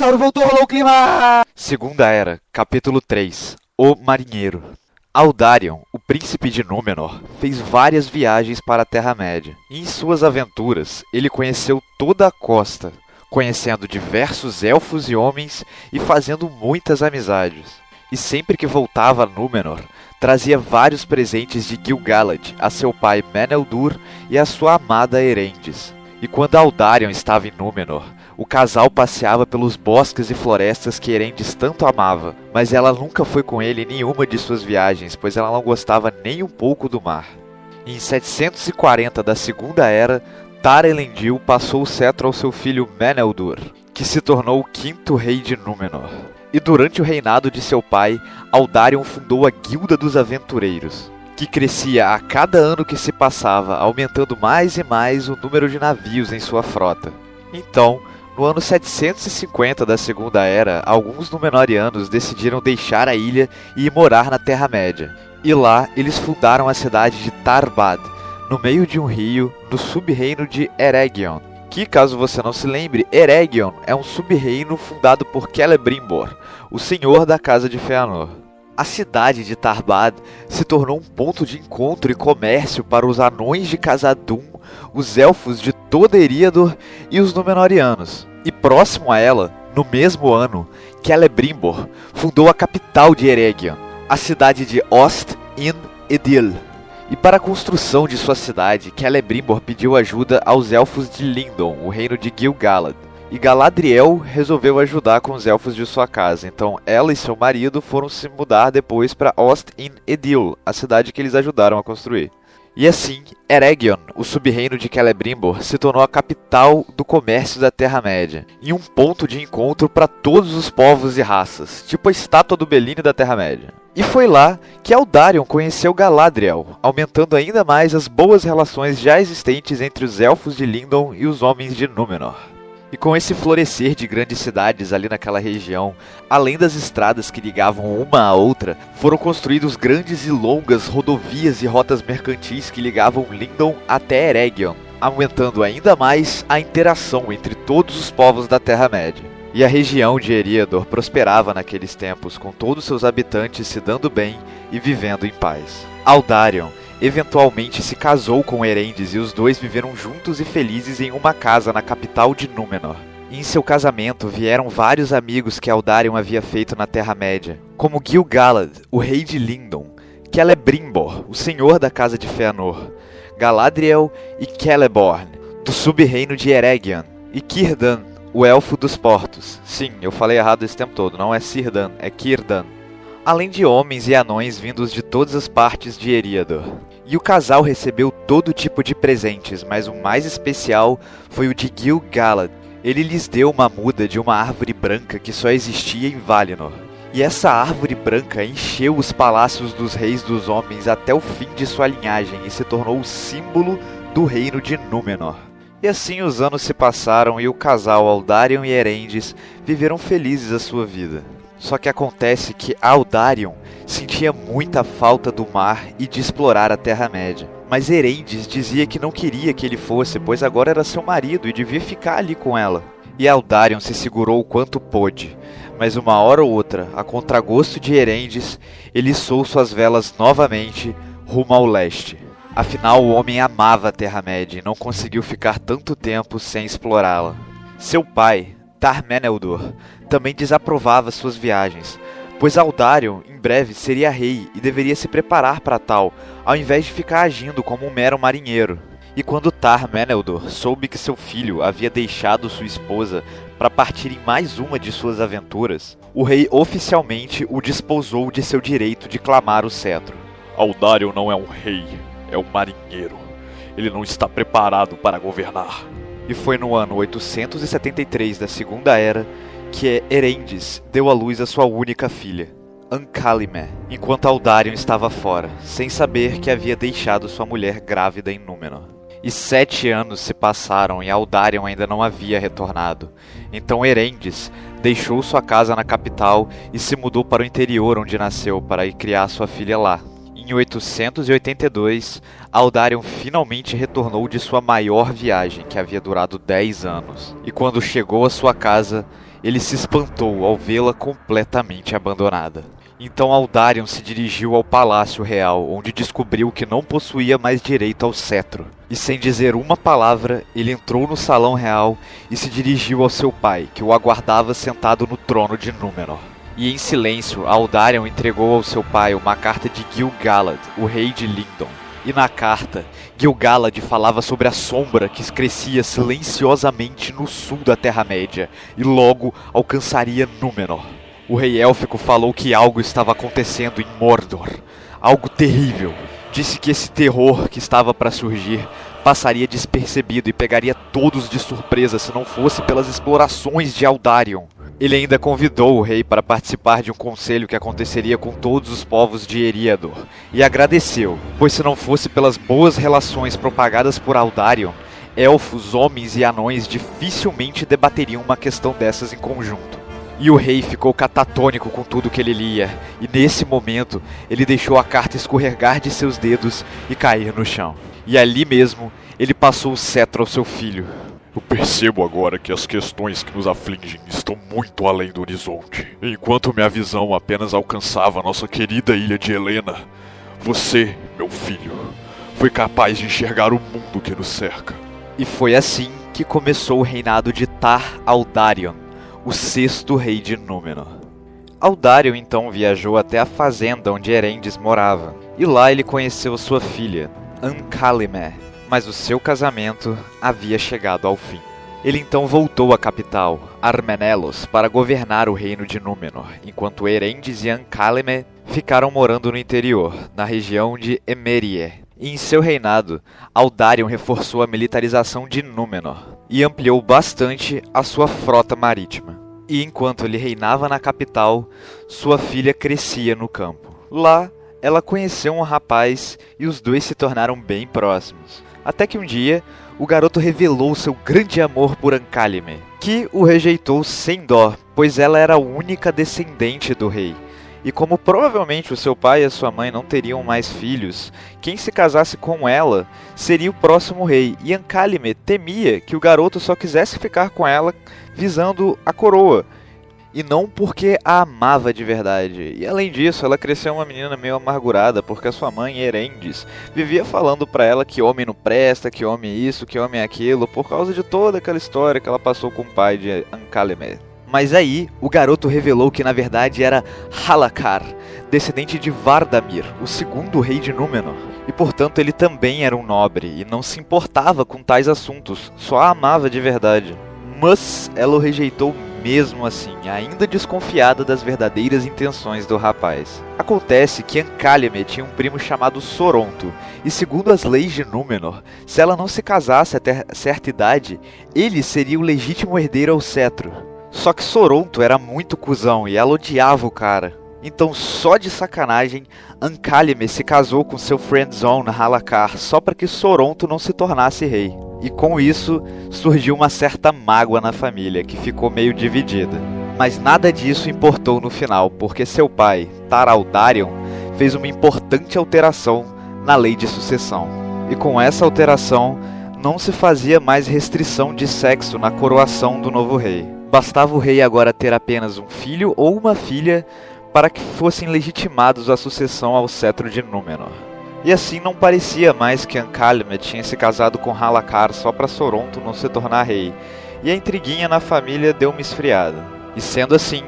dinossauro voltou, rolou o clima! Segunda Era, capítulo 3 O Marinheiro Aldarion, o príncipe de Númenor, fez várias viagens para a Terra-média. Em suas aventuras, ele conheceu toda a costa, conhecendo diversos elfos e homens e fazendo muitas amizades. E sempre que voltava a Númenor, trazia vários presentes de Gil-galad a seu pai Meneldur e a sua amada Erendes. E quando Aldarion estava em Númenor, o casal passeava pelos bosques e florestas que Erendes tanto amava, mas ela nunca foi com ele em nenhuma de suas viagens, pois ela não gostava nem um pouco do mar. Em 740 da Segunda Era, Tar-Elendil passou o cetro ao seu filho Meneldur, que se tornou o quinto rei de Númenor. E durante o reinado de seu pai, Aldarion fundou a Guilda dos Aventureiros, que crescia a cada ano que se passava, aumentando mais e mais o número de navios em sua frota. Então, no ano 750 da Segunda Era, alguns Númenóreanos decidiram deixar a ilha e ir morar na Terra-média. E lá eles fundaram a cidade de Tarbad, no meio de um rio, no sub-reino de Eregion. Que, caso você não se lembre, Eregion é um sub-reino fundado por Celebrimbor, o senhor da Casa de Feanor. A cidade de Tarbad se tornou um ponto de encontro e comércio para os anões de Casadum, os elfos de toda Eriador e os Númenóreanos. E próximo a ela, no mesmo ano, Celebrimbor fundou a capital de Eregion, a cidade de Ost in Edil. E para a construção de sua cidade, Celebrimbor pediu ajuda aos elfos de Lindon, o reino de Gil-galad. E Galadriel resolveu ajudar com os elfos de sua casa, então ela e seu marido foram se mudar depois para Ost in Edil, a cidade que eles ajudaram a construir. E assim, Eregion, o sub-reino de Celebrimbor, se tornou a capital do comércio da Terra-média, e um ponto de encontro para todos os povos e raças, tipo a estátua do Beline da Terra-média. E foi lá que Aldarion conheceu Galadriel, aumentando ainda mais as boas relações já existentes entre os elfos de Lindon e os homens de Númenor. E com esse florescer de grandes cidades ali naquela região, além das estradas que ligavam uma à outra, foram construídos grandes e longas rodovias e rotas mercantis que ligavam Lindon até Eregion, aumentando ainda mais a interação entre todos os povos da Terra-média. E a região de Eriador prosperava naqueles tempos, com todos seus habitantes se dando bem e vivendo em paz. Aldarion eventualmente se casou com Erendes e os dois viveram juntos e felizes em uma casa na capital de Númenor. Em seu casamento vieram vários amigos que Aldarion havia feito na Terra-média, como Gil-galad, o rei de Lindon, Celebrimbor, o senhor da casa de Fëanor, Galadriel e Celeborn, do sub-reino de Eregion, e Círdan, o elfo dos portos. Sim, eu falei errado esse tempo todo, não é Círdan, é Círdan. Além de homens e anões vindos de todas as partes de Eriador. E o casal recebeu todo tipo de presentes, mas o mais especial foi o de Gil-galad. Ele lhes deu uma muda de uma árvore branca que só existia em Valinor. E essa árvore branca encheu os palácios dos reis dos homens até o fim de sua linhagem e se tornou o símbolo do reino de Númenor. E assim os anos se passaram e o casal Aldarion e Erendes viveram felizes a sua vida. Só que acontece que Aldarion sentia muita falta do mar e de explorar a Terra-média. Mas Erendes dizia que não queria que ele fosse, pois agora era seu marido e devia ficar ali com ela. E Aldarion se segurou o quanto pôde, mas uma hora ou outra, a contragosto de Erendes, ele içou suas velas novamente rumo ao leste. Afinal, o homem amava a Terra-média e não conseguiu ficar tanto tempo sem explorá-la. Seu pai, Tar-Meneldor, também desaprovava suas viagens, pois Aldarion em breve seria rei e deveria se preparar para tal, ao invés de ficar agindo como um mero marinheiro. E quando Tar-Meneldor soube que seu filho havia deixado sua esposa para partir em mais uma de suas aventuras, o rei oficialmente o desposou de seu direito de clamar o cetro. Aldarion não é um rei, é um marinheiro. Ele não está preparado para governar. E foi no ano 873 da Segunda Era que Erendes deu à luz a sua única filha, Ancalime, enquanto Aldarion estava fora, sem saber que havia deixado sua mulher grávida em Númenor. E sete anos se passaram e Aldarion ainda não havia retornado. Então Erendes deixou sua casa na capital e se mudou para o interior onde nasceu para ir criar sua filha lá. Em 882, Aldarion finalmente retornou de sua maior viagem, que havia durado 10 anos. E quando chegou à sua casa, ele se espantou ao vê-la completamente abandonada. Então Aldarion se dirigiu ao Palácio Real, onde descobriu que não possuía mais direito ao cetro. E sem dizer uma palavra, ele entrou no Salão Real e se dirigiu ao seu pai, que o aguardava sentado no trono de Númenor. E em silêncio, Aldarion entregou ao seu pai uma carta de Gil-galad, o rei de Lindon. E na carta, Gil-galad falava sobre a sombra que crescia silenciosamente no sul da Terra-média e logo alcançaria Númenor. O rei élfico falou que algo estava acontecendo em Mordor, algo terrível. Disse que esse terror que estava para surgir passaria despercebido e pegaria todos de surpresa se não fosse pelas explorações de Aldarion. Ele ainda convidou o rei para participar de um conselho que aconteceria com todos os povos de Eriador, e agradeceu, pois se não fosse pelas boas relações propagadas por Aldarion, elfos, homens e anões dificilmente debateriam uma questão dessas em conjunto. E o rei ficou catatônico com tudo que ele lia, e nesse momento ele deixou a carta escorregar de seus dedos e cair no chão. E ali mesmo ele passou o cetro ao seu filho. Eu percebo agora que as questões que nos afligem estão muito além do horizonte. Enquanto minha visão apenas alcançava nossa querida ilha de Helena, você, meu filho, foi capaz de enxergar o mundo que nos cerca. E foi assim que começou o reinado de Tar Aldarion, o sexto rei de Númenor. Aldarion então viajou até a fazenda onde Erendes morava, e lá ele conheceu sua filha, Ancalime, mas o seu casamento havia chegado ao fim. Ele então voltou à capital, Armenelos, para governar o reino de Númenor, enquanto Erendes e Ancalime ficaram morando no interior, na região de Emerie. E em seu reinado, Aldarion reforçou a militarização de Númenor e ampliou bastante a sua frota marítima. E enquanto ele reinava na capital, sua filha crescia no campo. Lá, ela conheceu um rapaz e os dois se tornaram bem próximos. Até que um dia, o garoto revelou seu grande amor por Ancalime, que o rejeitou sem dó, pois ela era a única descendente do rei. E como provavelmente o seu pai e a sua mãe não teriam mais filhos, quem se casasse com ela seria o próximo rei. E Ancalime temia que o garoto só quisesse ficar com ela visando a coroa, e não porque a amava de verdade. E além disso, ela cresceu uma menina meio amargurada, porque a sua mãe, Erendes, vivia falando para ela que homem não presta, que homem é isso, que homem é aquilo, por causa de toda aquela história que ela passou com o pai de Ancaleme. Mas aí, o garoto revelou que na verdade era Halakar, descendente de Vardamir, o segundo rei de Númenor. E portanto ele também era um nobre e não se importava com tais assuntos, só a amava de verdade. Mas ela o rejeitou mesmo assim, ainda desconfiada das verdadeiras intenções do rapaz. Acontece que Ancalime tinha um primo chamado Soronto, e segundo as leis de Númenor, se ela não se casasse até certa idade, ele seria o legítimo herdeiro ao cetro. Só que Soronto era muito cuzão e ela odiava o cara. Então, só de sacanagem, Ancalime se casou com seu friendzone Halakar só para que Soronto não se tornasse rei. E com isso, surgiu uma certa mágoa na família, que ficou meio dividida. Mas nada disso importou no final, porque seu pai, Taraldarion, fez uma importante alteração na lei de sucessão. E com essa alteração, não se fazia mais restrição de sexo na coroação do novo rei. Bastava o rei agora ter apenas um filho ou uma filha para que fossem legitimados à sucessão ao cetro de Númenor. E assim não parecia mais que Ancalme tinha se casado com Halakar só para Soronto não se tornar rei, e a intriguinha na família deu uma esfriada. E sendo assim,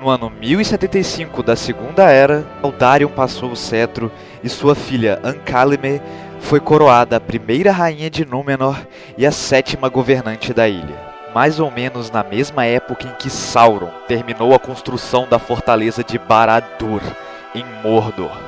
no ano 1075 da Segunda Era, Aldarion passou o cetro e sua filha Ancalme foi coroada a primeira rainha de Númenor e a sétima governante da ilha mais ou menos na mesma época em que Sauron terminou a construção da fortaleza de Barad-dûr em Mordor.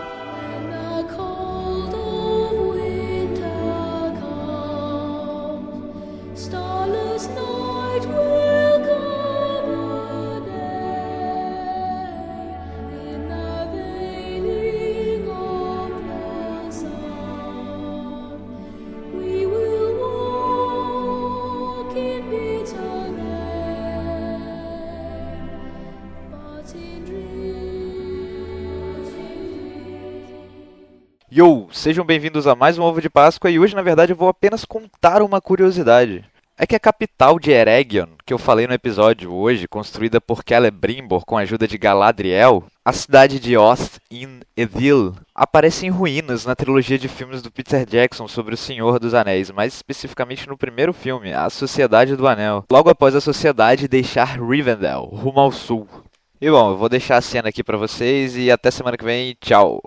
Yo, sejam bem-vindos a mais um Ovo de Páscoa e hoje, na verdade, eu vou apenas contar uma curiosidade. é que a capital de Eregion, que eu falei no episódio hoje, construída por Celebrimbor com a ajuda de Galadriel, a cidade de Ost in Edil, aparece em ruínas na trilogia de filmes do Peter Jackson sobre o Senhor dos Anéis, mais especificamente no primeiro filme, A Sociedade do Anel, logo após a sociedade deixar Rivendell, rumo ao sul. E bom, eu vou deixar a cena aqui pra vocês e até semana que vem, tchau!